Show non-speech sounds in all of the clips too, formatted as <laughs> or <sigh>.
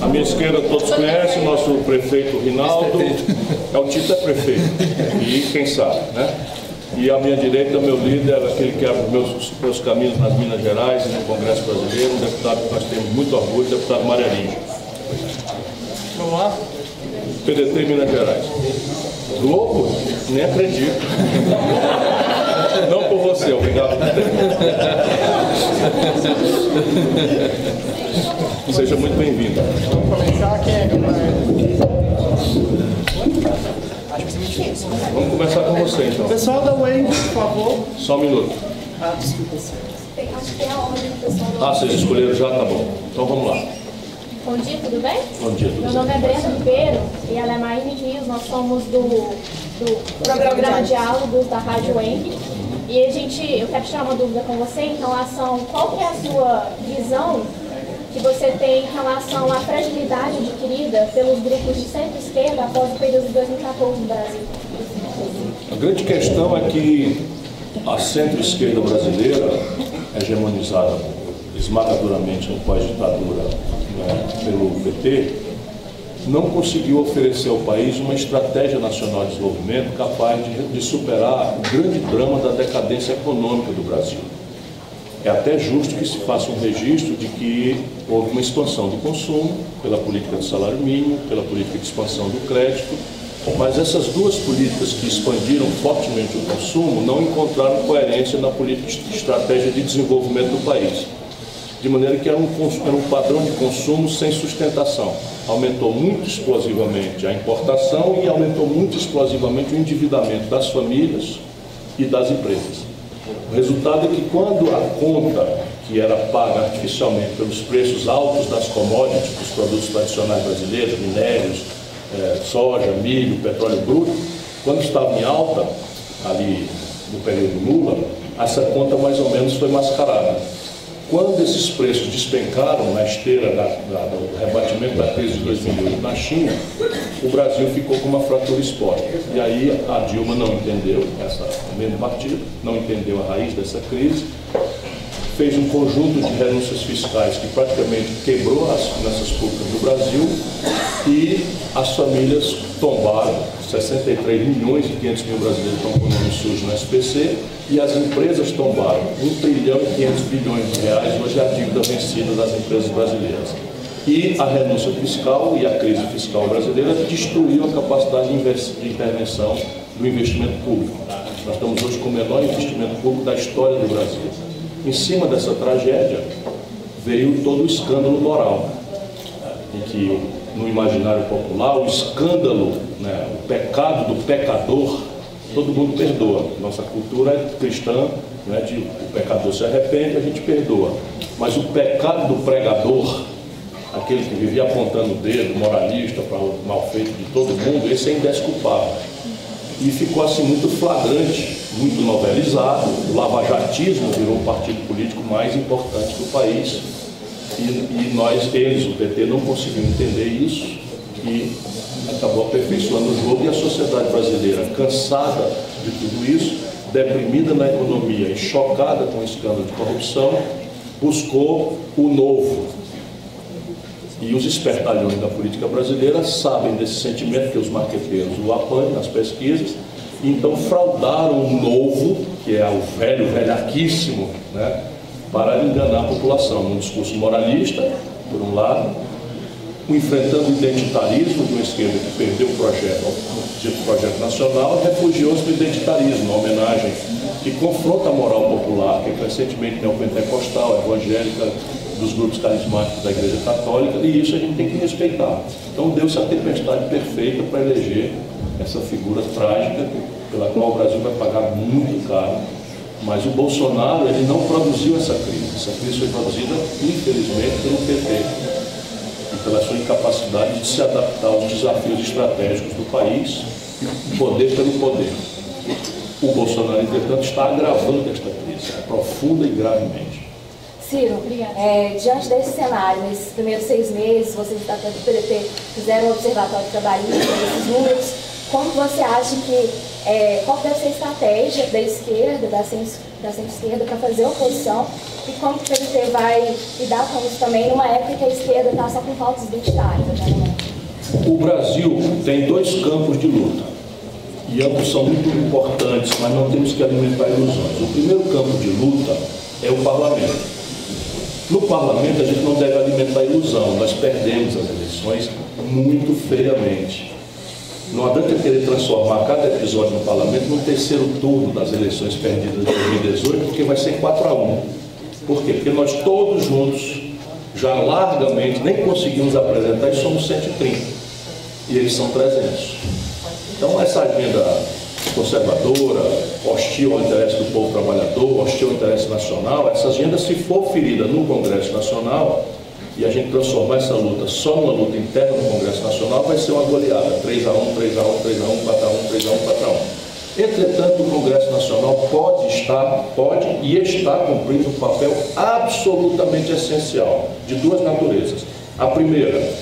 À minha esquerda todos conhecem, nosso prefeito Rinaldo. É o Tito é prefeito. E quem sabe, né? E à minha direita, meu líder, aquele que abre meus, meus caminhos nas Minas Gerais e no Congresso Brasileiro, um deputado que nós temos muito orgulho, deputado Mariarinho. Vamos lá? PDT Minas Gerais. Globo? Nem acredito. Não por você, obrigado. Seja muito bem-vindo. Vamos começar. Quem é. Vamos começar com você, então. Pessoal da Wave, por favor. Só um minuto. Ah, desculpa, Acho que tem a ordem do pessoal do Ah, vocês escolheram já? Tá bom. Então vamos lá. Bom dia, tudo bem? Bom dia. Meu nome é Brenda Ribeiro e ela é Maíne Rios. Nós somos do, do programa Diálogos da Rádio Wenk. E a gente, eu quero tirar uma dúvida com você em relação, qual que é a sua visão que você tem em relação à fragilidade adquirida pelos grupos de centro-esquerda após o período de 2014 no Brasil? A grande questão é que a centro-esquerda brasileira, hegemonizada esmagadoramente no pós-ditadura né, pelo PT, não conseguiu oferecer ao país uma estratégia nacional de desenvolvimento capaz de, de superar o grande drama da decadência econômica do Brasil. É até justo que se faça um registro de que houve uma expansão do consumo pela política de salário mínimo, pela política de expansão do crédito, mas essas duas políticas que expandiram fortemente o consumo não encontraram coerência na política de estratégia de desenvolvimento do país. De maneira que era um, era um padrão de consumo sem sustentação. Aumentou muito explosivamente a importação e aumentou muito explosivamente o endividamento das famílias e das empresas. O resultado é que quando a conta que era paga artificialmente pelos preços altos das commodities, dos produtos tradicionais brasileiros, minérios, eh, soja, milho, petróleo bruto, quando estava em alta, ali no período Lula, essa conta mais ou menos foi mascarada. Quando esses preços despencaram na esteira da- da- do rebatimento da crise de 2008 na China, o Brasil ficou com uma fratura exposta. E aí a Dilma não entendeu essa mesmo partido, não entendeu a raiz dessa crise, fez um conjunto de renúncias fiscais que praticamente quebrou as finanças públicas do Brasil e as famílias tombaram, 63 milhões e 500 mil brasileiros estão com o nome sujo no SPC, e as empresas tombaram 1 trilhão e 500 bilhões de reais, hoje é a dívida vencida das empresas brasileiras. E a renúncia fiscal e a crise fiscal brasileira destruiu a capacidade de intervenção do investimento público. Nós estamos hoje com o menor investimento público da história do Brasil. Em cima dessa tragédia veio todo o escândalo moral, em que no imaginário popular o escândalo, né, o pecado do pecador, todo mundo perdoa. Nossa cultura é cristã, né, de o pecador se arrepende, a gente perdoa. Mas o pecado do pregador, aquele que vivia apontando o dedo, moralista para o mal feito de todo mundo, esse é indesculpável. E ficou assim muito flagrante, muito novelizado. O lavajatismo virou o partido político mais importante do país. E, e nós, eles, o PT, não conseguiu entender isso e acabou aperfeiçoando o jogo. E a sociedade brasileira, cansada de tudo isso, deprimida na economia e chocada com o escândalo de corrupção, buscou o novo, e os espertalhões da política brasileira sabem desse sentimento que os marqueteiros o apanham nas pesquisas, então fraudaram o novo, que é o velho, velhaquíssimo, né, para enganar a população, num discurso moralista, por um lado, enfrentando o identitarismo de uma esquerda que perdeu o projeto, o projeto nacional, refugiou-se no identitarismo, uma homenagem que confronta a moral popular, que é crescentemente neopentecostal, evangélica, dos grupos carismáticos da Igreja Católica, e isso a gente tem que respeitar. Então deu-se a tempestade perfeita para eleger essa figura trágica, pela qual o Brasil vai pagar muito caro. Mas o Bolsonaro, ele não produziu essa crise. Essa crise foi produzida, infelizmente, pelo PT e pela sua incapacidade de se adaptar aos desafios estratégicos do país e poder pelo poder. O Bolsonaro, entretanto, está agravando esta crise, profunda e gravemente. Ciro, é, diante desse cenário, nesses primeiros seis meses, vocês da PDT fizeram um observatório trabalhista, esses números, como você acha que, é, qual deve ser a estratégia da esquerda, da centro- da centro-esquerda para fazer oposição e como que o PDT vai lidar com isso também numa época que a esquerda está só com pautas identitárias. Né? O Brasil tem dois campos de luta e ambos são muito importantes, mas não temos que alimentar ilusões. O primeiro campo de luta é o parlamento. No parlamento a gente não deve alimentar ilusão, nós perdemos as eleições muito feiamente. Não adianta querer transformar cada episódio no parlamento no terceiro turno das eleições perdidas de 2018, porque vai ser 4 a 1. Por quê? Porque nós todos juntos, já largamente, nem conseguimos apresentar e somos 130. E eles são 300. Então essa agenda conservadora, hostil ao interesse do povo trabalhador, hostil ao interesse nacional, essa agenda, se for ferida no Congresso Nacional, e a gente transformar essa luta só numa luta interna no Congresso Nacional, vai ser uma goleada, 3 a 1 3 a 1 3 a 1 4 a 1 3 a 1 4 a 1 Entretanto, o Congresso Nacional pode estar, pode e está cumprindo um papel absolutamente essencial, de duas naturezas. A primeira,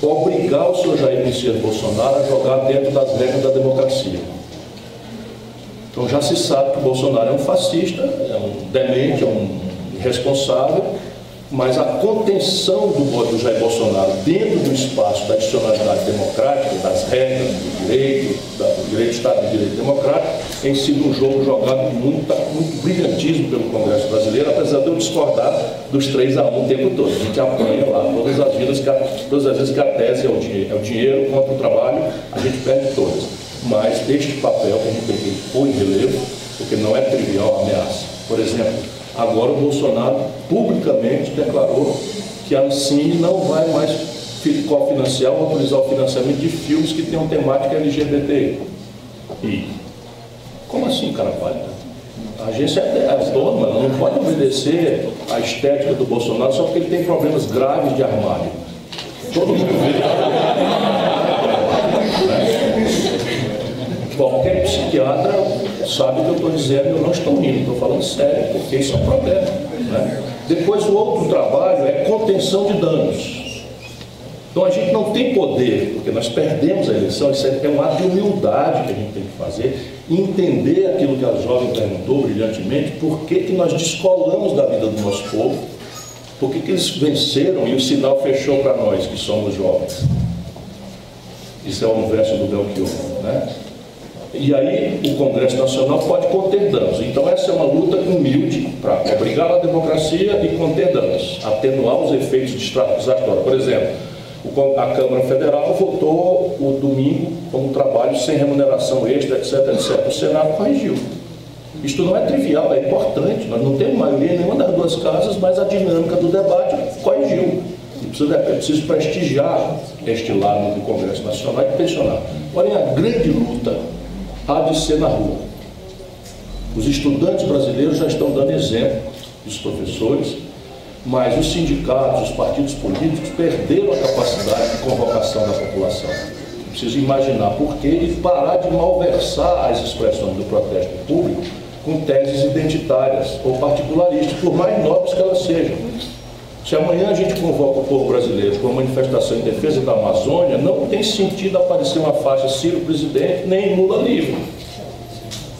obrigar o senhor Jair Messias Bolsonaro a jogar dentro das regras da democracia. Então já se sabe que o Bolsonaro é um fascista, é um demente, é um irresponsável, mas a contenção do, do Jair Bolsonaro dentro do espaço da adicionalidade democrática, das regras do direito, do direito de Estado de Direito Democrático, tem sido um jogo jogado com muito, muito brilhantismo pelo Congresso Brasileiro, apesar de eu discordar dos 3 a 1 o tempo todo. A gente apanha lá todas as, vidas, todas as vezes que a tese é o, é o dinheiro contra o trabalho, a gente perde todas. Mas este papel a gente tem pôr em relevo, porque não é trivial a ameaça. Por exemplo, Agora o Bolsonaro publicamente declarou que a Ancine não vai mais cofinanciar ou autorizar o financiamento de filmes que tenham temática LGBT. E como assim, cara pálida? A agência é autônoma, ela não pode obedecer à estética do Bolsonaro só porque ele tem problemas graves de armário. Todo mundo vê. Qualquer psiquiatra sabe o que eu estou dizendo, eu não estou rindo, estou falando sério, porque isso é um problema. Né? Depois o outro trabalho é contenção de danos. Então a gente não tem poder, porque nós perdemos a eleição, isso é um ato de humildade que a gente tem que fazer, entender aquilo que a jovem perguntou brilhantemente, por que, que nós descolamos da vida do nosso povo, por que, que eles venceram e o sinal fechou para nós que somos jovens. Isso é um verso do Belchior, né? E aí o Congresso Nacional pode conter danos. Então essa é uma luta humilde para obrigar a democracia e conter danos, atenuar os efeitos desastrados. Por exemplo, a Câmara Federal votou o domingo como trabalho sem remuneração extra, etc, etc. O Senado corrigiu. Isto não é trivial, é importante. Nós não temos maioria em nenhuma das duas casas, mas a dinâmica do debate corrigiu. É preciso prestigiar este lado do Congresso Nacional e pressionar. Porém, a grande luta há de ser na rua. Os estudantes brasileiros já estão dando exemplo dos professores, mas os sindicatos, os partidos políticos perderam a capacidade de convocação da população. Preciso imaginar por quê e parar de malversar as expressões do protesto público com teses identitárias ou particularistas, por mais nobres que elas sejam. Se amanhã a gente convoca o povo brasileiro para uma manifestação em defesa da Amazônia, não tem sentido aparecer uma faixa Ciro presidente nem Lula livre.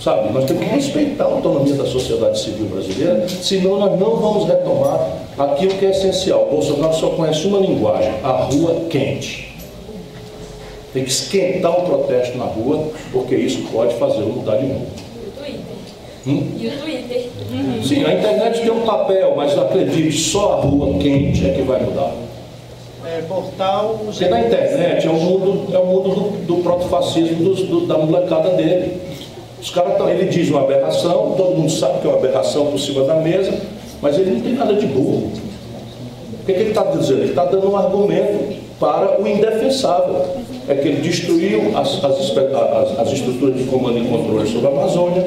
Sabe, nós temos que respeitar a autonomia da sociedade civil brasileira, senão nós não vamos retomar aquilo que é essencial. O Bolsonaro só conhece uma linguagem, a rua quente. Tem que esquentar o protesto na rua, porque isso pode fazê-lo mudar de mundo. Hum? E o Twitter. Uhum. Sim, a internet tem um papel, mas acredite, só a rua quente é que vai mudar. É, portal. Porque na internet é o mundo, é o mundo do, do protofascismo do, do, da molecada dele. Os caras estão, ele diz uma aberração, todo mundo sabe que é uma aberração por cima da mesa, mas ele não tem nada de burro. O que, que ele está dizendo? Ele está dando um argumento para o indefensável. É que ele destruiu as, as, as, as estruturas de comando e controle sobre a Amazônia,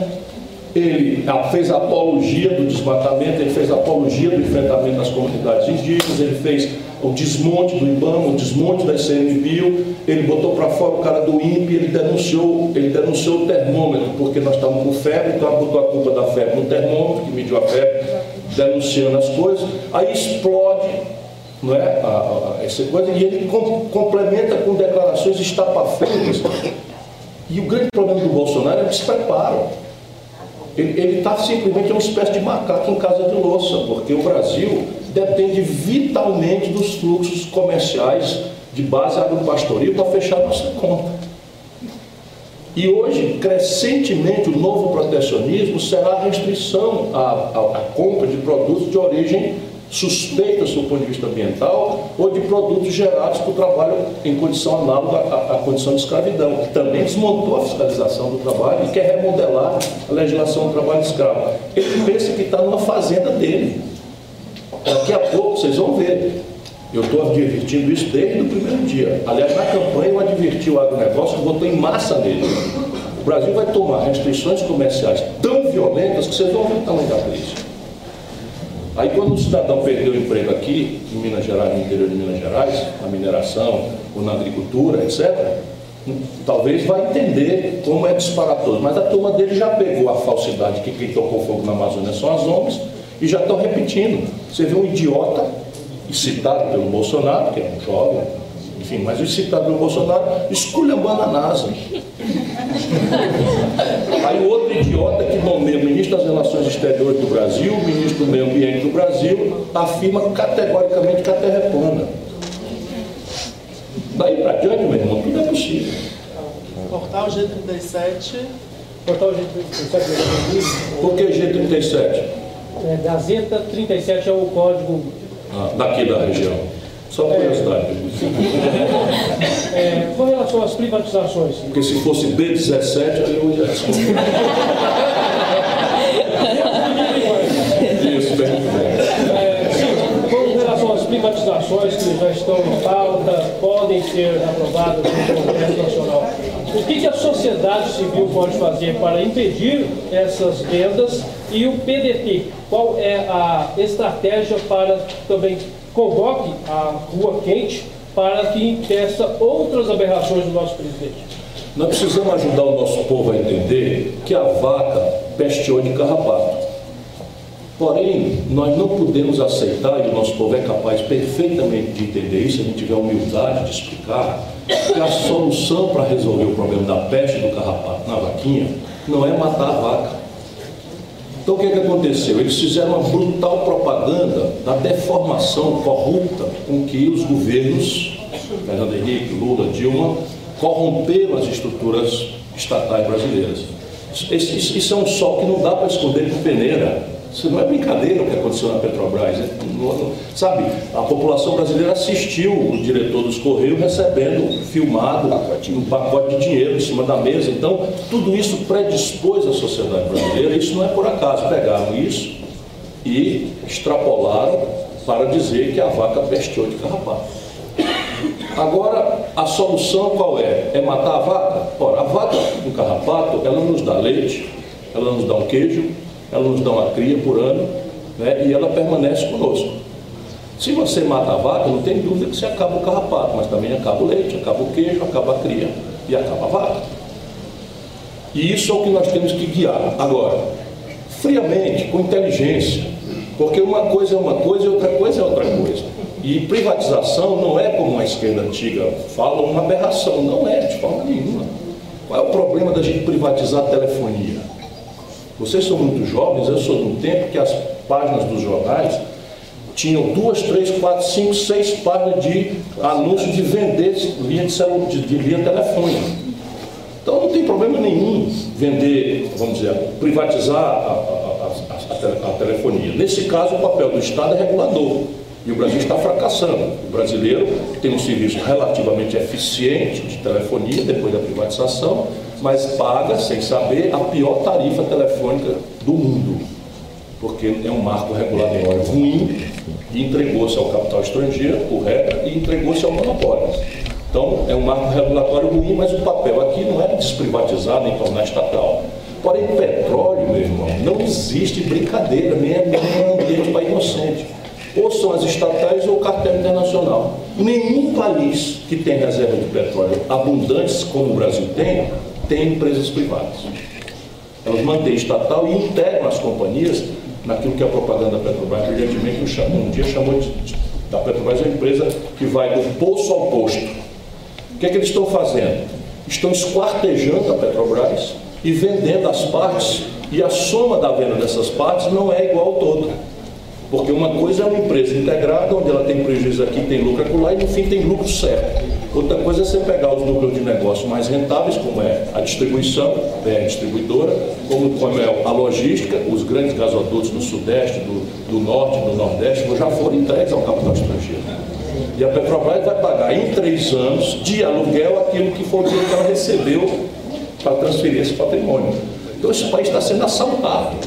ele fez apologia do desmatamento, ele fez apologia do enfrentamento das comunidades indígenas, ele fez o desmonte do IBAMA, o desmonte da ICMBio, ele botou para fora o cara do INPE, ele denunciou, ele denunciou o termômetro, porque nós estávamos com febre, então botou a culpa da febre no termômetro, que mediu a febre, denunciando as coisas, aí explode não é, a, a, essa coisa, e ele com, complementa com declarações estapafúrdias. E o grande problema do Bolsonaro é o despreparo. Ele está simplesmente uma espécie de macaco em casa de louça, porque o Brasil depende vitalmente dos fluxos comerciais de base agropastoril para fechar nossa conta. E hoje, crescentemente, o novo protecionismo será a restrição à, à, à compra de produtos de origem suspeitas do ponto de vista ambiental ou de produtos gerados por trabalho em condição análoga à, à, condição de escravidão, que também desmontou a fiscalização do trabalho e quer remodelar a legislação do trabalho escravo. Ele pensa que está numa fazenda dele. Daqui a pouco vocês vão ver. Eu estou advertindo isso desde o primeiro dia. Aliás, na campanha eu adverti o agronegócio que votou em massa nele. O Brasil vai tomar restrições comerciais tão violentas que vocês vão ver o tamanho da crise. Aí quando o cidadão perdeu o emprego aqui, em Minas Gerais, no interior de Minas Gerais, na mineração ou na agricultura, etc., talvez vai entender como é disparatoso. Mas a turma dele já pegou a falsidade que quem tocou fogo na Amazônia são as ONGs e já estão repetindo. Você vê um idiota, citado pelo Bolsonaro, que é um jovem, enfim, mas citado pelo Bolsonaro, esculhambando a NASA. Aí o outro idiota que nomeia o ministro das Relações Exteriores do Brasil, o ministro do Meio Ambiente do Brasil, afirma categoricamente que a Terra é plana. Daí para diante, meu irmão, tudo é possível. Portal G37. Portal G37 Por que G37? é, Gazeta 37 é o código Ah, daqui da região. Só curiosidade. é, com relação às privatizações. Porque se fosse B17, aí eu ia responder. Isso, bem. É, sim, com relação às privatizações que já estão em pauta, podem ser aprovadas no Congresso Nacional, o que, que a sociedade civil pode fazer para impedir essas vendas e o PDT? Qual é a estratégia para também convoque a rua quente para que impeça outras aberrações do nosso presidente? Nós precisamos ajudar o nosso povo a entender que a vaca pesteou de carrapato. Porém, nós não podemos aceitar, e o nosso povo é capaz perfeitamente de entender isso, se a gente tiver a humildade de explicar, que a solução para resolver o problema da peste do carrapato na vaquinha não é matar a vaca. Então o que, que aconteceu? Eles fizeram uma brutal propaganda da deformação corrupta com que os governos, Fernando Henrique, Lula, Dilma, corromperam as estruturas estatais brasileiras. Isso, isso, isso é um sol que não dá para esconder com peneira. Isso não é brincadeira o que aconteceu na Petrobras. É, sabe, a população brasileira assistiu o diretor dos Correios recebendo, filmado, um pacote de dinheiro em cima da mesa. Então, tudo isso predispôs a sociedade brasileira. Isso não é por acaso. Pegaram isso e extrapolaram para dizer que a vaca pesteou de carrapato. Agora, a solução qual é? É matar a vaca? Ora, a vaca com carrapato, ela nos dá leite, ela nos dá um queijo, ela nos dá uma cria por ano né, e ela permanece conosco. Se você mata a vaca, não tem dúvida que você acaba o carrapato, mas também acaba o leite, acaba o queijo, acaba a cria e acaba a vaca. E isso é o que nós temos que guiar. Agora, friamente, com inteligência, porque uma coisa é uma coisa e outra coisa é outra coisa. E privatização não é como a esquerda antiga fala, uma aberração. Não é, de forma nenhuma. Qual é o problema da gente privatizar a telefonia? Vocês são muito jovens, eu sou de um tempo que as páginas dos jornais tinham duas, três, quatro, cinco, seis páginas de anúncios de vender linha de, celular, de, de telefônica. Então não tem problema nenhum vender, vamos dizer, privatizar a, a, a, a, telefonia. Nesse caso, o papel do Estado é regulador. E o Brasil está fracassando. O brasileiro tem um serviço relativamente eficiente de telefonia depois da privatização, mas paga, sem saber, a pior tarifa telefônica do mundo, porque é um marco regulatório ruim e entregou-se ao capital estrangeiro, por e entregou-se ao monopólio. Então, é um marco regulatório ruim, mas o papel aqui não é desprivatizar nem tornar estatal. Porém, petróleo, meu irmão, não existe brincadeira, nem nem é um ambiente para inocente. Ou são as estatais ou o cartel internacional. Nenhum país que tem reserva de petróleo abundantes, como o Brasil tem, tem empresas privadas. Elas mantêm estatal e integram as companhias naquilo que a propaganda da Petrobras brilhantemente um dia chamou de, da Petrobras uma empresa que vai do poço ao posto. O que é que eles estão fazendo? Estão esquartejando a Petrobras e vendendo as partes, e a soma da venda dessas partes não é igual ao todo. Porque uma coisa é uma empresa integrada, onde ela tem prejuízo aqui, tem lucro acolá, e no fim tem lucro certo. Outra coisa é você pegar os núcleos de negócio mais rentáveis, como é a distribuição, é a distribuidora, como, como é a logística, os grandes gasodutos do Sudeste, do, do Norte, do Nordeste, já foram entregues ao capital estrangeiro. E a Petrobras vai pagar em três anos de aluguel aquilo que foi o que ela recebeu para transferir esse patrimônio. Então esse país está sendo assaltado.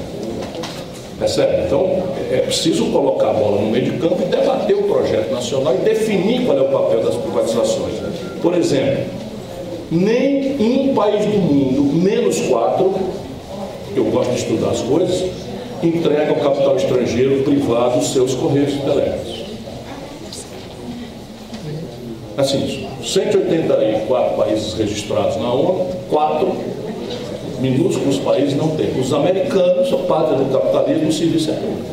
Percebe? Então é preciso colocar a bola no meio de campo e debater o projeto nacional e definir qual é o papel das privatizações. Por exemplo, nem um país do mundo, menos quatro, eu gosto de estudar as coisas, entrega ao capital estrangeiro privado os seus correios telégrafos. Assim, 184 países registrados na ONU, quatro minúsculos países não têm. Os americanos, a pátria do capitalismo, o serviço é público.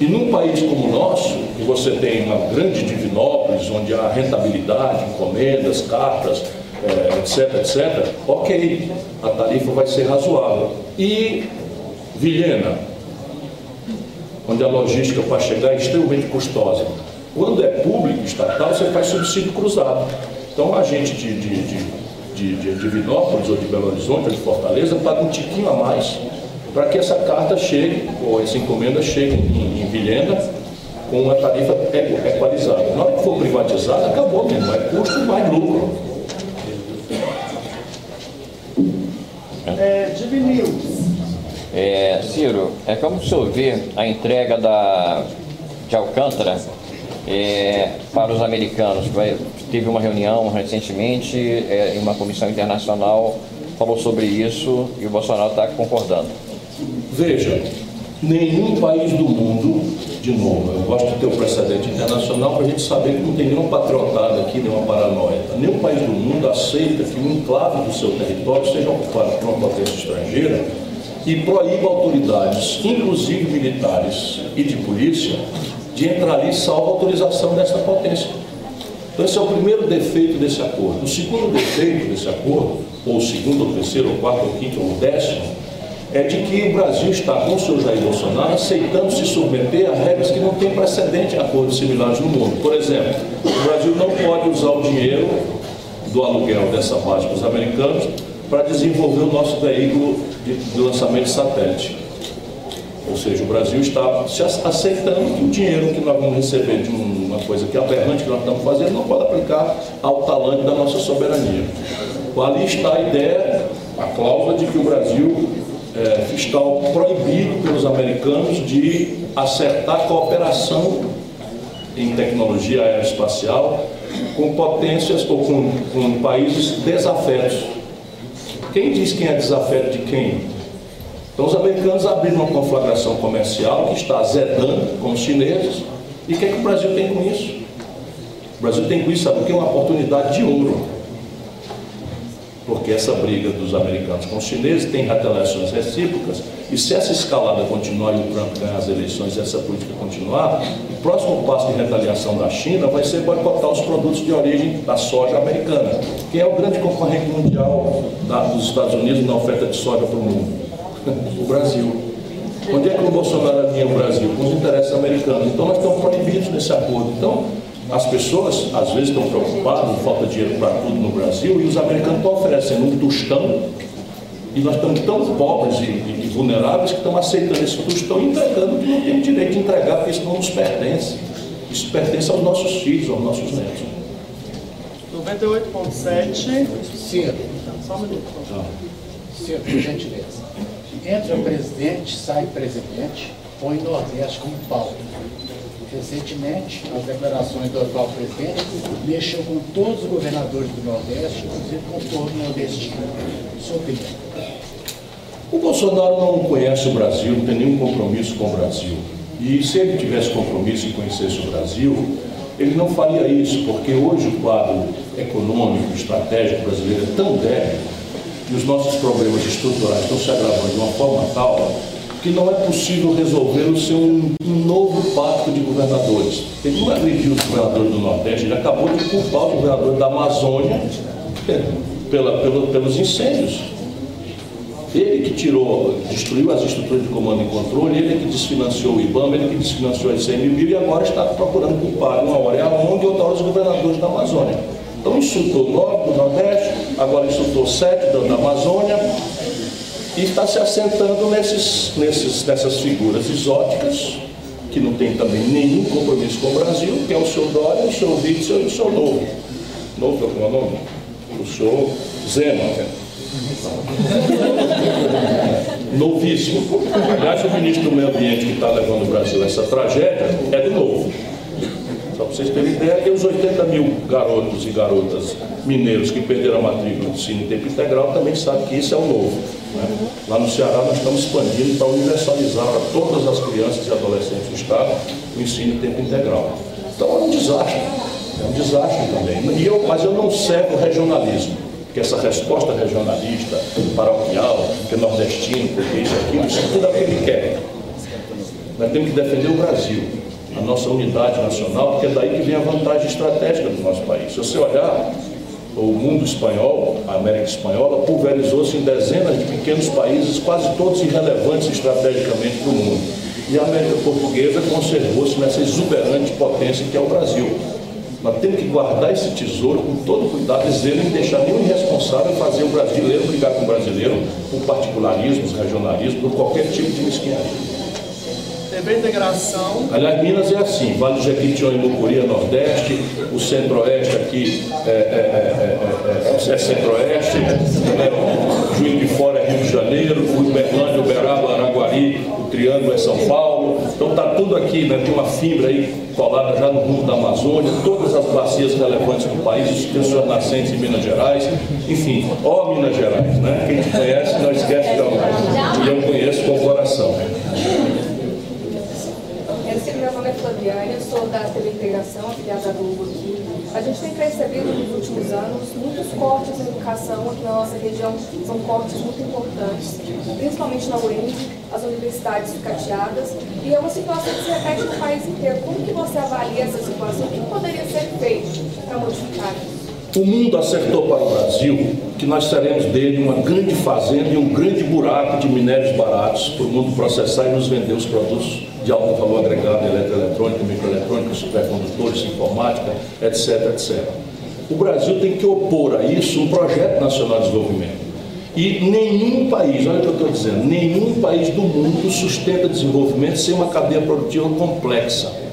E num país como o nosso, que você tem uma grande Divinópolis, onde há rentabilidade, encomendas, cartas, é, etc, etc, ok, a tarifa vai ser razoável. E Vilhena, onde a logística para chegar é extremamente custosa. Quando é público, estatal, você faz subsídio cruzado. Então, a gente de, de, de, de, de Divinópolis, ou de Belo Horizonte, ou de Fortaleza, paga um tiquinho a mais para que essa carta chegue, ou essa encomenda chegue em, em Vilhena, com uma tarifa equalizada. Na hora que for privatizada, acabou mesmo, é custo mais lucro. É. É, Ciro, é como o senhor vê a entrega da, de Alcântara é, para os americanos. Vai, teve uma reunião recentemente é, em uma comissão internacional, falou sobre isso e o Bolsonaro está concordando. Veja, nenhum país do mundo, de novo, eu gosto de ter o um precedente internacional para a gente saber que não tem nenhuma patriotada aqui, nenhuma paranoia. Nenhum país do mundo aceita que um enclave do seu território seja ocupado por uma potência estrangeira e proíba autoridades, inclusive militares e de polícia, de entrar ali salvo autorização dessa potência. Então esse é o primeiro defeito desse acordo. O segundo defeito desse acordo, ou o segundo, ou terceiro, ou quarto, ou quinto, ou décimo, é de que o Brasil está, com o senhor Jair Bolsonaro, aceitando se submeter a regras que não têm precedente em acordos similares no mundo. Por exemplo, o Brasil não pode usar o dinheiro do aluguel dessa base para os americanos para desenvolver o nosso veículo de lançamento de satélite. Ou seja, o Brasil está se aceitando que o dinheiro que nós vamos receber de uma coisa que é aberrante que nós estamos fazendo não pode aplicar ao talante da nossa soberania. Ali está a ideia, a cláusula de que o Brasil é, está proibido pelos americanos de acertar cooperação em tecnologia aeroespacial com potências ou com, com países desafetos. Quem diz quem é desafeto de quem? Então os americanos abriram uma conflagração comercial que está azedando com os chineses. E o que, é que o Brasil tem com isso? O Brasil tem com isso, sabe o que? Uma oportunidade de ouro porque essa briga dos americanos com os chineses tem retaliações recíprocas, e se essa escalada continuar e o Trump ganhar as eleições e essa política continuar, o próximo passo de retaliação da China vai ser boicotar os produtos de origem da soja americana. Quem é o grande concorrente mundial da, dos Estados Unidos na oferta de soja para o mundo? O Brasil. Onde é que o Bolsonaro alinha o Brasil? Com os interesses americanos. Então nós estamos proibidos nesse acordo. Então, as pessoas às vezes estão preocupadas, falta dinheiro para tudo no Brasil, e os americanos estão oferecendo um tostão, e nós estamos tão pobres e, e, e vulneráveis que estamos aceitando esse tostão e entregando que não tem direito de entregar, porque isso não nos pertence. Isso pertence aos nossos filhos, aos nossos netos. 98.7. Ciro. Só um minuto. Ciro, por gentileza. Entra presidente, sai presidente, põe Nordeste como pauta. Recentemente, as declarações do atual presidente mexeu com todos os governadores do Nordeste, inclusive com todo o nordestino. Sua opinião. O Bolsonaro não conhece o Brasil, não tem nenhum compromisso com o Brasil. E se ele tivesse compromisso em conhecesse o Brasil, ele não faria isso, porque hoje o quadro econômico, estratégico brasileiro é tão débil e os nossos problemas estruturais estão se agravando de uma forma tal que não é possível resolver sem um, um novo pacto de governadores. Ele não agrediu os governadores do Nordeste, ele acabou de culpar o governador da Amazônia pela, pelo, pelos incêndios. Ele que tirou, destruiu as estruturas de comando e controle, ele que desfinanciou o IBAMA, ele que desfinanciou a ICMBio e agora está procurando culpado. Uma hora é a ONG e outra hora os governadores da Amazônia. Então insultou o Norte, do Nordeste, agora insultou sete da, da Amazônia e está se assentando nesses, nesses, nessas figuras exóticas que não tem também nenhum compromisso com o Brasil, que é o seu Dória, o seu Witzel e o seu Novo. Novo, como é o nome? O senhor Zema. <laughs> Novíssimo. Aliás, o ministro do Meio Ambiente que está levando o Brasil a essa tragédia é do Novo. Só para vocês terem ideia, que os 80 mil garotos e garotas mineiros que perderam a matrícula de ensino em tempo integral também sabem que isso é o novo. Né? Lá no Ceará nós estamos expandindo para universalizar para todas as crianças e adolescentes do Estado o ensino em tempo integral. Então é um desastre, é um desastre também. E eu, mas eu não cego o regionalismo, que essa resposta regionalista, paroquial, que é nordestino, porque isso, aquilo, isso tudo é o que ele quer. Nós temos que defender o Brasil, a nossa unidade nacional, porque é daí que vem a vantagem estratégica do nosso país. Se você olhar o mundo espanhol, a América Espanhola, pulverizou-se em dezenas de pequenos países, quase todos irrelevantes estrategicamente para o mundo. E a América Portuguesa conservou-se nessa exuberante potência que é o Brasil. Nós temos que guardar esse tesouro com todo cuidado zelo e deixar nenhum irresponsável fazer o brasileiro brigar com o brasileiro por particularismos, regionalismos, por qualquer tipo de mesquinharia. Integração. Aliás, Minas é assim, Vale do Jequitinhonha e Mucuri é Nordeste, o Centro-Oeste aqui é, é, é, é Centro-Oeste, Juiz de Fora é Rio de Janeiro, Uberlândia, Uberaba, Araguari, o Triângulo é São Paulo. Então está tudo aqui, né? tem uma fibra aí colada já no rumo da Amazônia, todas as bacias relevantes do país, os extensões nascentes em Minas Gerais, enfim, ó Minas Gerais, né? Quem te conhece não esquece jamais. E eu conheço com o coração. Flaviane, sou da TV Integração, afiliada da Globo aqui. A gente tem percebido nos últimos anos muitos cortes na educação aqui na nossa região, são cortes muito importantes, principalmente na UEM, as universidades sucateadas, e é uma situação que se repete no país inteiro. Como que você avalia essa situação? O que poderia ser feito para modificar isso? O mundo acertou para o Brasil que nós teremos dele uma grande fazenda e um grande buraco de minérios baratos para o mundo processar e nos vender os produtos de alto valor agregado, eletroeletrônica, microeletrônica, supercondutores, informática, etc, etc. O Brasil tem que opor a isso um projeto nacional de desenvolvimento. E nenhum país, olha o que eu estou dizendo, nenhum país do mundo sustenta desenvolvimento sem uma cadeia produtiva complexa.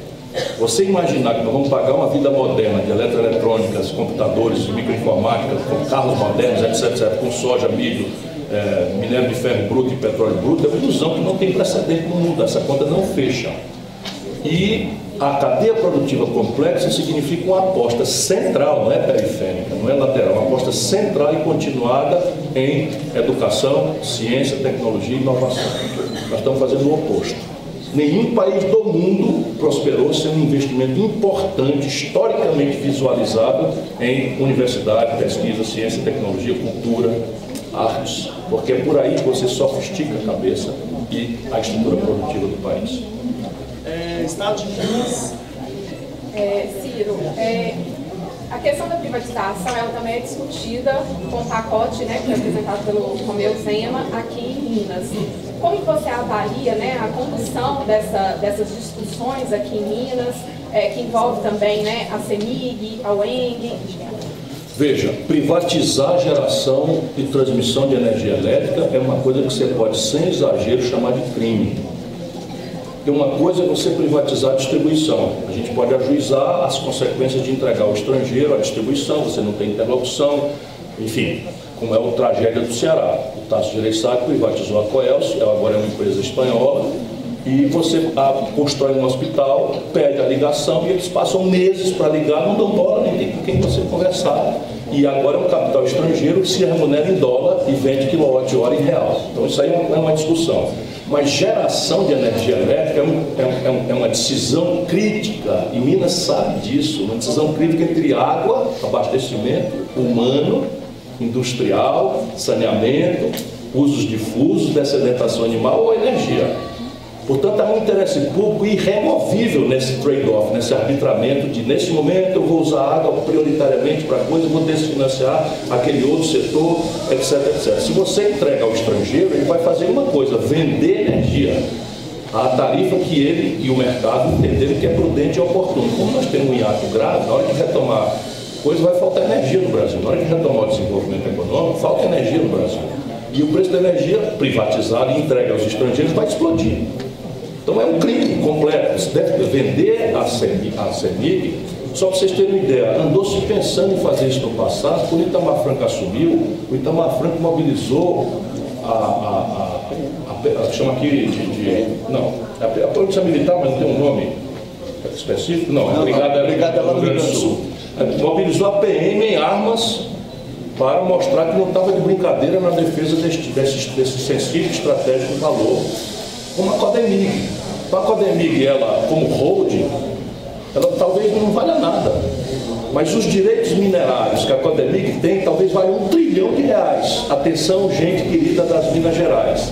Você imaginar que nós vamos pagar uma vida moderna de eletroeletrônicas, computadores, microinformática, com carros modernos, etc, etc, com soja, milho, é, minério de ferro bruto e petróleo bruto, é uma ilusão que não tem precedente no mundo, essa conta não fecha. E a cadeia produtiva complexa significa uma aposta central, não é periférica, não é lateral, uma aposta central e continuada em educação, ciência, tecnologia e inovação. Nós estamos fazendo o oposto. Nenhum país do mundo prosperou sem um investimento importante, historicamente visualizado, em universidade, pesquisa, ciência, tecnologia, cultura, artes, porque é por aí que você sofistica a cabeça e a estrutura produtiva do país. É, Estado de Minas. É, Ciro, é, a questão da privatização ela também é discutida com o pacote né, que é apresentado pelo Romeu Zema aqui em Minas. Como você avalia né, a condução dessa, dessas discussões aqui em Minas, é, que envolve também né, a CEMIG, a UENG? Veja, privatizar geração e transmissão de energia elétrica é uma coisa que você pode, sem exagero, chamar de crime. Porque uma coisa é você privatizar a distribuição. A gente pode ajuizar as consequências de entregar ao estrangeiro a distribuição, você não tem interlocução, enfim, como é o tragédia do Ceará. Tasso Gereissati privatizou a Coelce, ela agora é uma empresa espanhola, e você a, constrói um hospital, pede a ligação e eles passam meses para ligar, não dão nem tem com quem você conversar. E agora é um capital estrangeiro que se remunera em dólar e vende quilowatt-hora em real. Então isso aí é uma, é uma discussão. Mas geração de energia elétrica é, um, é, um, é, uma decisão crítica, e Minas sabe disso, uma decisão crítica entre água, abastecimento humano, industrial, saneamento, usos difusos, dessedentação animal ou energia. Portanto, há um interesse público irremovível nesse trade-off, nesse arbitramento de, nesse momento, eu vou usar água prioritariamente para coisa, vou desfinanciar aquele outro setor, etc, etc. Se você entrega ao estrangeiro, ele vai fazer uma coisa, vender energia a tarifa que ele e o mercado entenderem que é prudente e oportuno. Como nós temos um hiato grave, na hora de retomar coisa, vai faltar energia no Brasil. Na hora de retomar o desenvolvimento econômico, falta energia no Brasil. E o preço da energia privatizado e entregue aos estrangeiros vai explodir. Então é um crime completo. Você deve vender a CEMIG, só para vocês terem uma ideia, andou-se pensando em fazer isso no passado, quando o Itamar Franco assumiu, o Itamar Franco mobilizou a, a, a, a chama aqui de, de não, a, a Polícia Militar, mas não tem um nome específico, não, a Brigada, Brigada lá do Rio Grande do Sul. Mobilizou a PM em armas para mostrar que não estava de brincadeira na defesa desse, desse, desse sensível estratégico valor como a Codemig. A Codemig, ela, como holding, ela talvez não valha nada. Mas os direitos minerários que a Codemig tem, talvez valham um trilhão de reais. Atenção, gente querida das Minas Gerais.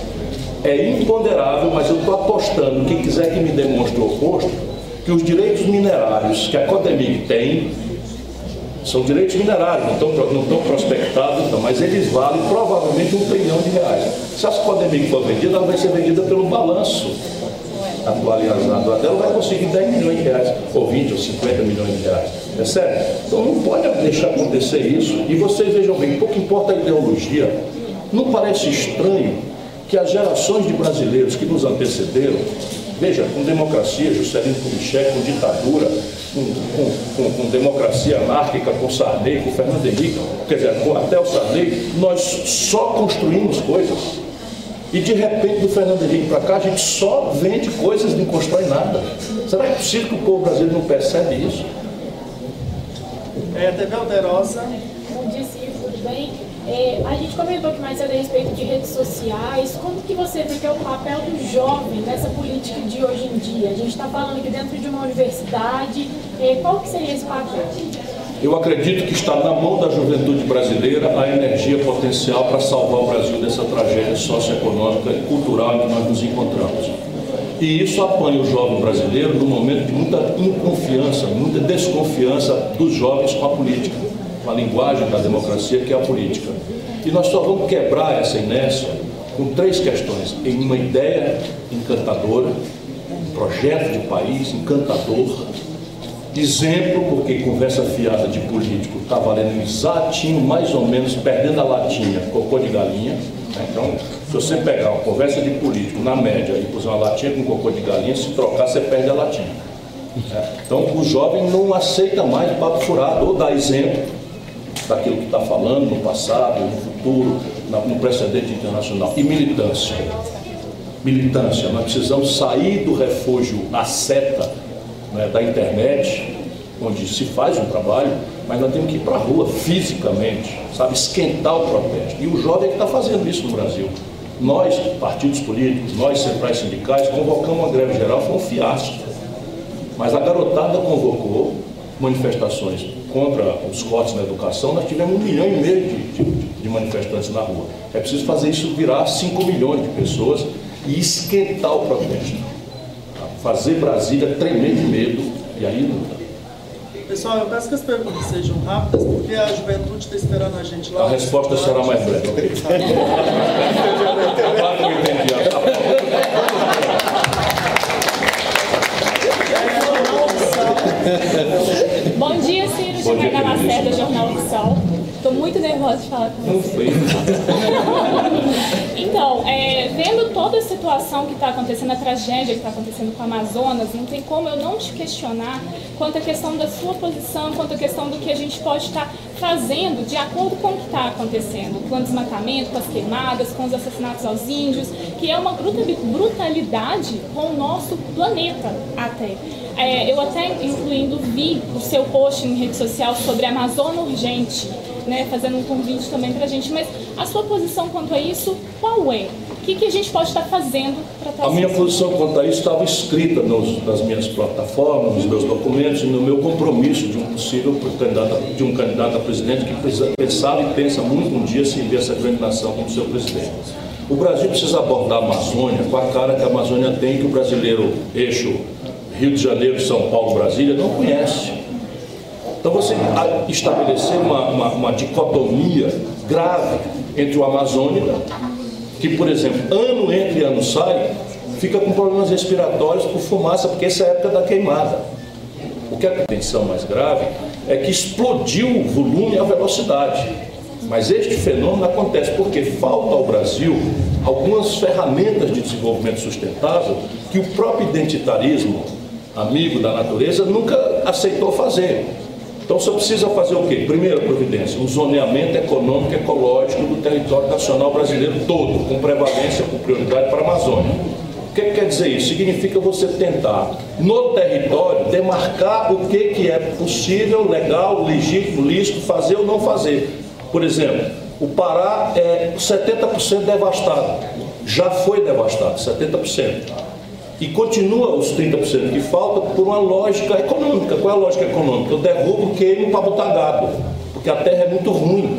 É imponderável, mas eu estou apostando, quem quiser que me demonstre o oposto, que os direitos minerários que a Codemig tem, são direitos minerários, não estão, não estão prospectados, então, mas eles valem provavelmente um trilhão de reais. Se a Codemig for vendida, ela vai ser vendida pelo balanço atualizado dela, vai conseguir 10 milhões de reais, ou 20 ou 50 milhões de reais. É sério? Então não pode deixar acontecer isso. E vocês vejam bem, pouco importa a ideologia, não parece estranho que as gerações de brasileiros que nos antecederam, veja, com democracia, Juscelino Kubitschek, com ditadura, com, com, com, com, democracia anárquica, com Sarney, com Fernando Henrique, quer dizer, com, até o Sarney, nós só construímos coisas. E de repente, do Fernando Henrique para cá, a gente só vende coisas e não constrói nada. Será que é possível que o povo brasileiro não percebe isso? É, TV Alterosa. Bom dia, Ciro, tudo bem? É, a gente comentou aqui mais a respeito de redes sociais. Como que você vê que é o papel do jovem nessa política de hoje em dia? A gente está falando aqui dentro de uma universidade. É, qual que seria esse papel? Eu acredito que está na mão da juventude brasileira a energia potencial para salvar o Brasil dessa tragédia socioeconômica e cultural em que nós nos encontramos. E isso apanha o jovem brasileiro num momento de muita inconfiança, muita desconfiança dos jovens com a política, com a linguagem da democracia que é a política. E nós só vamos quebrar essa inércia com três questões: em uma ideia encantadora, um projeto de país encantador, Exemplo, porque conversa fiada de político está valendo exatinho, mais ou menos, perdendo a latinha, cocô de galinha. Né? Então, se você pegar uma conversa de político na média e puser uma latinha com cocô de galinha, se trocar, você perde a latinha. Né? Então, o jovem não aceita mais papo furado, ou dá exemplo daquilo que está falando no passado, no futuro, no precedente internacional. E militância. Militância, nós precisamos sair do refúgio à seta né, da internet, onde se faz um trabalho, mas nós temos que ir para a rua fisicamente, sabe, esquentar o protesto. E o jovem é que está fazendo isso no Brasil. Nós, partidos políticos, nós, centrais sindicais, convocamos uma greve geral, foi um fiasco. Mas a garotada convocou manifestações contra os cortes na educação, nós tivemos um milhão e meio de, de, de manifestantes na rua. É preciso fazer isso virar 5 milhões de pessoas e esquentar o protesto fazer Brasília tremer de medo e aí luta. Pessoal, eu peço que as perguntas sejam rápidas, porque a juventude está esperando a gente lá. A resposta será mais breve. claro que eu entendi. Bom dia, Ciro. Juliana Lacerda, Jornal Oficial. Estou muito nervosa de falar com você. <laughs> então, é, vendo toda a situação que está acontecendo, a tragédia que está acontecendo com o Amazonas, não tem como eu não te questionar quanto à questão da sua posição, quanto à questão do que a gente pode estar tá fazendo de acordo com o que está acontecendo, com o desmatamento, com as queimadas, com os assassinatos aos índios, que é uma brutalidade com o nosso planeta até. É, eu até, incluindo, vi o seu post em rede social sobre a Amazônia Urgente, né, fazendo um convite também para a gente. Mas a sua posição quanto a isso, qual é? O que, que a gente pode estar fazendo para estar A minha posição quanto a isso estava escrita nos, nas minhas plataformas, nos meus documentos e no meu compromisso de um possível candidato, de um candidato a presidente que precisa, pensava e pensa muito um dia se ver essa grande nação como seu presidente. O Brasil precisa abordar a Amazônia com a cara que a Amazônia tem, que o brasileiro eixo Rio de Janeiro, São Paulo, Brasília não conhece. Então você estabelecer uma, uma, uma dicotomia grave entre o Amazônica, que por exemplo, ano entre ano sai, fica com problemas respiratórios por fumaça, porque essa é a época da queimada. O que é a tensão mais grave é que explodiu o volume e a velocidade. Mas este fenômeno acontece porque falta ao Brasil algumas ferramentas de desenvolvimento sustentável que o próprio identitarismo, amigo da natureza, nunca aceitou fazer. Então você precisa fazer o quê? Primeira providência, um zoneamento econômico e ecológico do território nacional brasileiro todo, com prevalência, com prioridade para a Amazônia. O que, que quer dizer isso? Significa você tentar, no território, demarcar o que, que é possível, legal, legítimo, lícito, fazer ou não fazer. Por exemplo, o Pará é 70% devastado. Já foi devastado, 70%. E continua os 30% que faltam por uma lógica econômica. Qual é a lógica econômica? Eu derrubo, queimo para botar gado. Porque a terra é muito ruim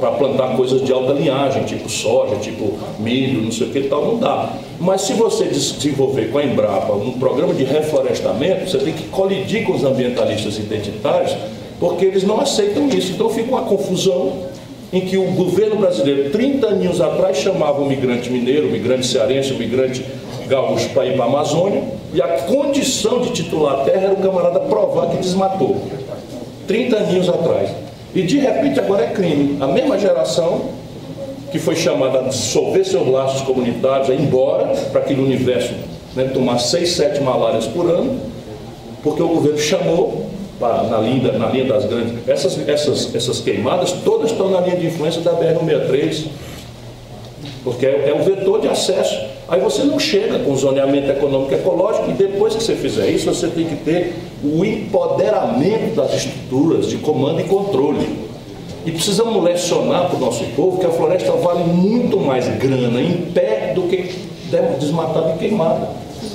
para plantar coisas de alta linhagem, tipo soja, tipo milho, não sei o que e tal, não dá. Mas se você desenvolver com a Embrapa um programa de reflorestamento, você tem que colidir com os ambientalistas identitários, porque eles não aceitam isso. Então fica uma confusão em que o governo brasileiro, 30 anos atrás, chamava o migrante mineiro, o migrante cearense, o migrante gaúcho para ir para a Amazônia, e a condição de titular a terra era o camarada provar que desmatou. 30 anos atrás. E de repente agora é crime. A mesma geração que foi chamada a dissolver seus laços comunitários, a ir embora, para aquele universo né, tomar 6, 7 malárias por ano, porque o governo chamou na, linha, na linha das grandes. Essas, essas, essas queimadas todas estão na linha de influência da BR-163, porque é, é o vetor de acesso. Aí você não chega com zoneamento econômico e ecológico e depois que você fizer isso, você tem que ter o empoderamento das estruturas de comando e controle. E precisamos lecionar para o nosso povo que a floresta vale muito mais grana em pé do que desmatada e queimada.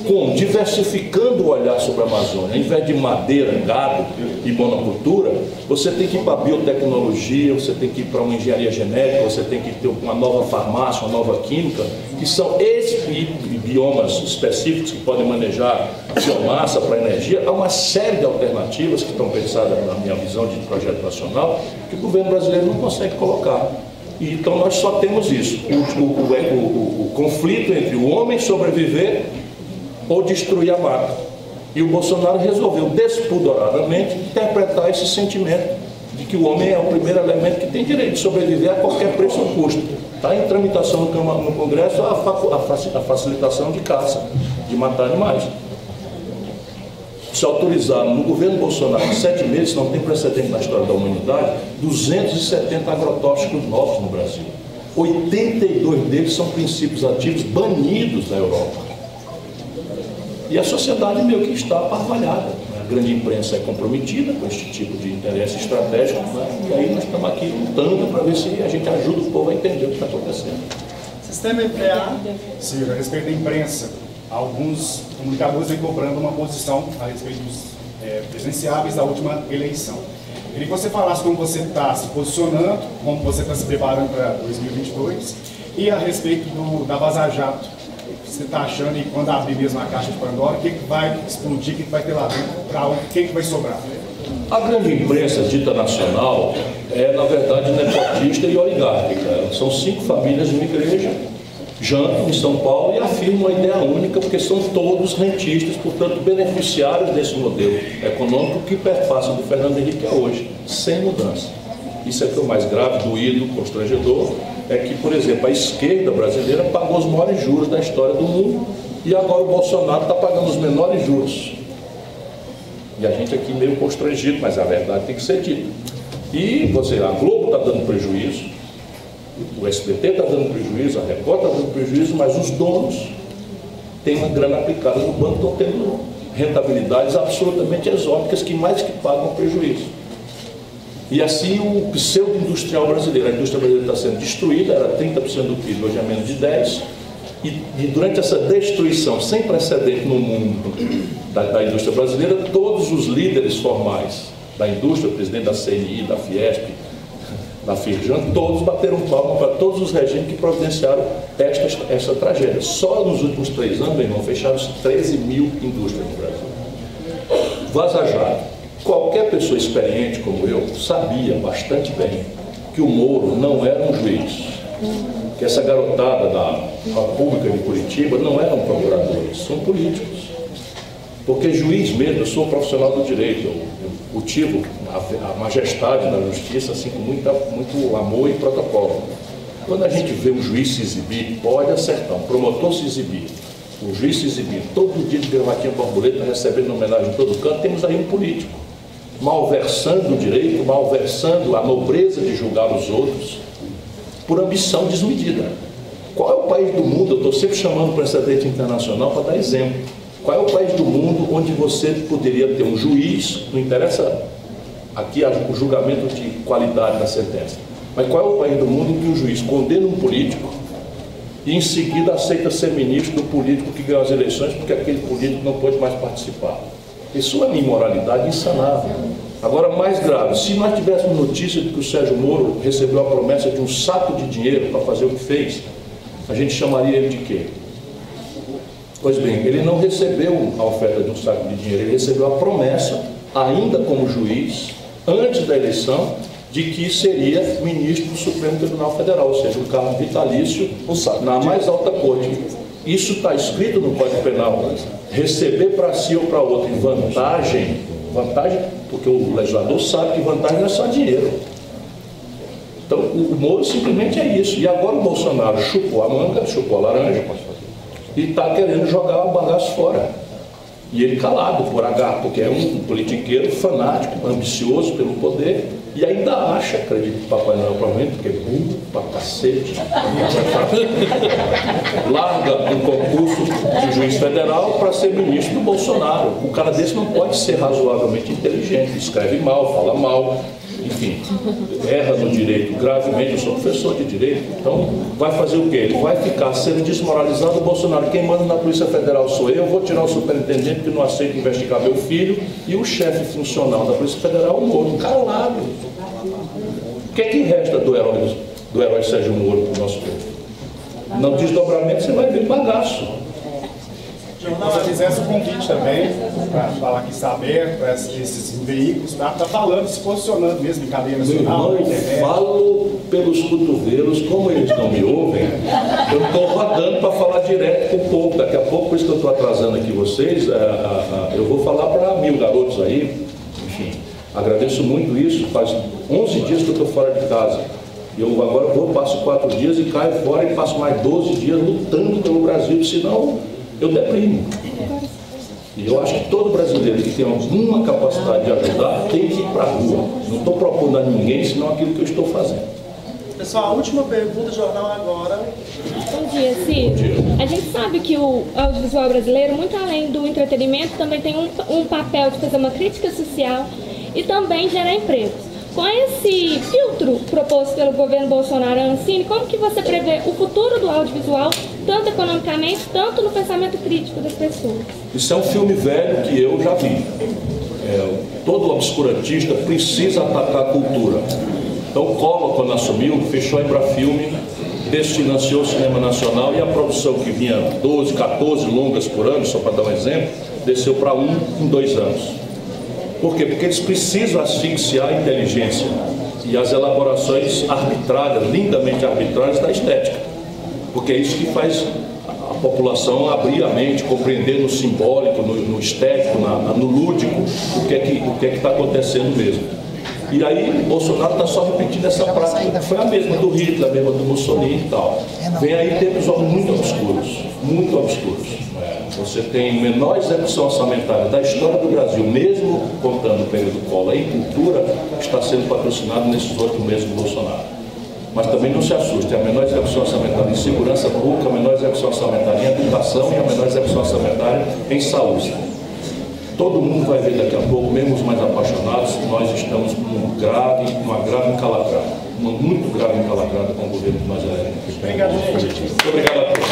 Como? Diversificando o olhar sobre a Amazônia. Ao invés de madeira, gado e monocultura, você tem que ir para a biotecnologia, você tem que ir para uma engenharia genética, você tem que ter uma nova farmácia, uma nova química, que são esses biomas específicos que podem manejar biomassa para energia. Há uma série de alternativas que estão pensadas na minha visão de projeto nacional que o governo brasileiro não consegue colocar. Então nós só temos isso, o, o, o, o conflito entre o homem sobreviver ou destruir a mata. E o Bolsonaro resolveu despudoradamente interpretar esse sentimento de que o homem é o primeiro elemento que tem direito de sobreviver a qualquer preço ou custo. Está em tramitação no Congresso a facilitação de caça, de matar animais. Se autorizaram no governo Bolsonaro em sete meses, não tem precedente na história da humanidade, 270 agrotóxicos novos no Brasil. 82 deles são princípios ativos banidos na Europa. E a sociedade meio que está aparvalhada. Né? A grande imprensa é comprometida com este tipo de interesse estratégico, né? e aí nós estamos aqui lutando para ver se a gente ajuda o povo a entender o que está acontecendo. Sistema EPA. Ciro, a respeito da imprensa, alguns comunicadores vêm cobrando uma posição a respeito dos é, presidenciáveis da última eleição. Queria que você falasse como você está se posicionando, como você está se preparando para 2022 e a respeito do, da Vaza Jato você está achando e quando abrir mesmo a caixa de Pandora, o que, que vai explodir, o que, que vai ter lá dentro, para o que, que vai sobrar? A grande imprensa dita nacional é, na verdade, nepotista e oligárquica. São cinco famílias de uma igreja, jantam em São Paulo e afirmam a ideia única, porque são todos rentistas, portanto, beneficiários desse modelo econômico que perpassa do Fernando Henrique a hoje, sem mudança. Isso é que é o mais grave, doído, constrangedor, é que, por exemplo, a esquerda brasileira pagou os maiores juros da história do mundo e agora o Bolsonaro está pagando os menores juros. E a gente aqui meio constrangido, mas a verdade tem que ser dita. E você, a Globo está dando prejuízo, o SBT está dando prejuízo, a Record está dando prejuízo, mas os donos têm uma grana aplicada no banco, estão tendo rentabilidades absolutamente exóticas que mais que pagam prejuízo. E assim o pseudo-industrial brasileiro, a indústria brasileira está sendo destruída, era 30% do PIB, hoje é menos de 10%, e, e, durante essa destruição sem precedente no mundo da, da, indústria brasileira, todos os líderes formais da indústria, o presidente da CNI, da Fiesp, na Firjan, todos bateram palma para todos os regimes que providenciaram esta, tragédia. Só nos últimos três anos, meu irmão, fecharam-se 13 mil indústrias no Brasil. Vaza. Qualquer pessoa experiente como eu sabia bastante bem que o Moro não era um juiz, que essa garotada da República de Curitiba não eram procuradores, são políticos. Porque juiz mesmo, eu sou profissional do direito, eu, cultivo a, a, majestade da justiça assim com muita, muito amor e protocolo. Quando a gente vê um juiz se exibir, pode acertar, um promotor se exibir, um juiz se exibir, todo dia de gravatinha borboleta, recebendo homenagem em todo canto, temos aí um político, malversando o direito, malversando a nobreza de julgar os outros, por ambição desmedida. Qual é o país do mundo? Eu estou sempre chamando o precedente internacional para dar exemplo qual é o país do mundo onde você poderia ter um juiz, não interessa aqui o julgamento de qualidade da sentença, mas qual é o país do mundo em que o juiz condena um político e em seguida aceita ser ministro do político que ganhou as eleições porque aquele político não pode mais participar? Isso é uma imoralidade insanável. Agora, mais grave, se nós tivéssemos notícia de que o Sérgio Moro recebeu a promessa de um saco de dinheiro para fazer o que fez, a gente chamaria ele de quê? Pois bem, ele não recebeu a oferta de um saco de dinheiro, ele recebeu a promessa, ainda como juiz, antes da eleição, de que seria ministro do Supremo Tribunal Federal, ou seja, um cargo vitalício na mais alta corte. Isso está escrito no Código Penal. Receber para si ou para outro em vantagem, vantagem, porque o legislador sabe que vantagem não é só dinheiro. Então, o Moro simplesmente é isso. E agora o Bolsonaro chupou a manga, chupou a laranja, e está querendo jogar o bagaço fora. E ele calado por H, porque é um politiqueiro fanático, ambicioso pelo poder, e ainda acha, acredito que Papai Noel provavelmente, porque é burro pra cacete, <laughs> larga um concurso de juiz federal para ser ministro do Bolsonaro. O cara desse não pode ser razoavelmente inteligente, escreve mal, fala mal, enfim, erra no direito gravemente, eu sou professor de direito, então vai fazer o quê? Ele vai ficar sendo desmoralizado o Bolsonaro. Quem manda na Polícia Federal sou eu, vou tirar o superintendente que não aceita investigar meu filho e o chefe funcional da Polícia Federal, o Moro, calado. O que é que resta do herói, do herói Sérgio Moro para o nosso povo? No desdobramento você vai ver bagaço. Jornal, se fizesse um convite também para falar que está aberto esses veículos, está tá falando, se posicionando mesmo em cadeia nacional, Meu irmão, falo pelos cotovelos, como eles não me ouvem, eu estou rodando para falar direto com o povo. Daqui a pouco, por isso que eu estou atrasando aqui vocês, é, eu vou falar para mil garotos aí, enfim, agradeço muito isso, faz 11 dias que eu estou fora de casa. Eu agora vou, passo quatro dias e caio fora e passo mais 12 dias lutando pelo Brasil, senão eu deprimo. E eu acho que todo brasileiro que tem alguma capacidade de ajudar tem que ir para a rua. Não estou propondo a ninguém, senão aquilo que eu estou fazendo. Pessoal, a última pergunta do jornal agora. Bom dia, Ciro. A gente sabe que o audiovisual brasileiro, muito além do entretenimento, também tem um, um papel de fazer uma crítica social e também gerar empregos. Com esse filtro proposto pelo governo Bolsonaro Ancine, como que você prevê o futuro do audiovisual, tanto economicamente, tanto no pensamento crítico das pessoas? Isso é um filme velho que eu já vi. É, todo obscurantista precisa atacar a cultura. Então, Collor, quando assumiu, fechou a Embrafilme, desfinanciou o cinema nacional e a produção que vinha 12, 14 longas por ano, só para dar um exemplo, desceu para um em dois anos. Por quê? Porque eles precisam asfixiar a inteligência e as elaborações arbitrárias, lindamente arbitrárias da estética. Porque é isso que faz a população abrir a mente, compreender no simbólico, no, no estético, na, no lúdico, o que é que o que é está acontecendo mesmo. E aí Bolsonaro está só repetindo essa prática. Foi a mesma do Hitler, a mesma do Mussolini e tal. Vem aí tempos muito obscuros, muito obscuros. Você tem menor execução orçamentária da história do Brasil, mesmo contando o período Collor em cultura, está sendo patrocinado nesses oito meses do Bolsonaro. Mas também não se assuste, a menor execução orçamentária em segurança pública, a menor execução orçamentária em educação e a menor execução orçamentária em saúde. Todo mundo vai ver daqui a pouco, mesmo os mais apaixonados, nós estamos com um grave, uma grave encalacrada, uma muito grave encalacrada com o governo nós elegemos. Obrigado, Muito obrigado a todos.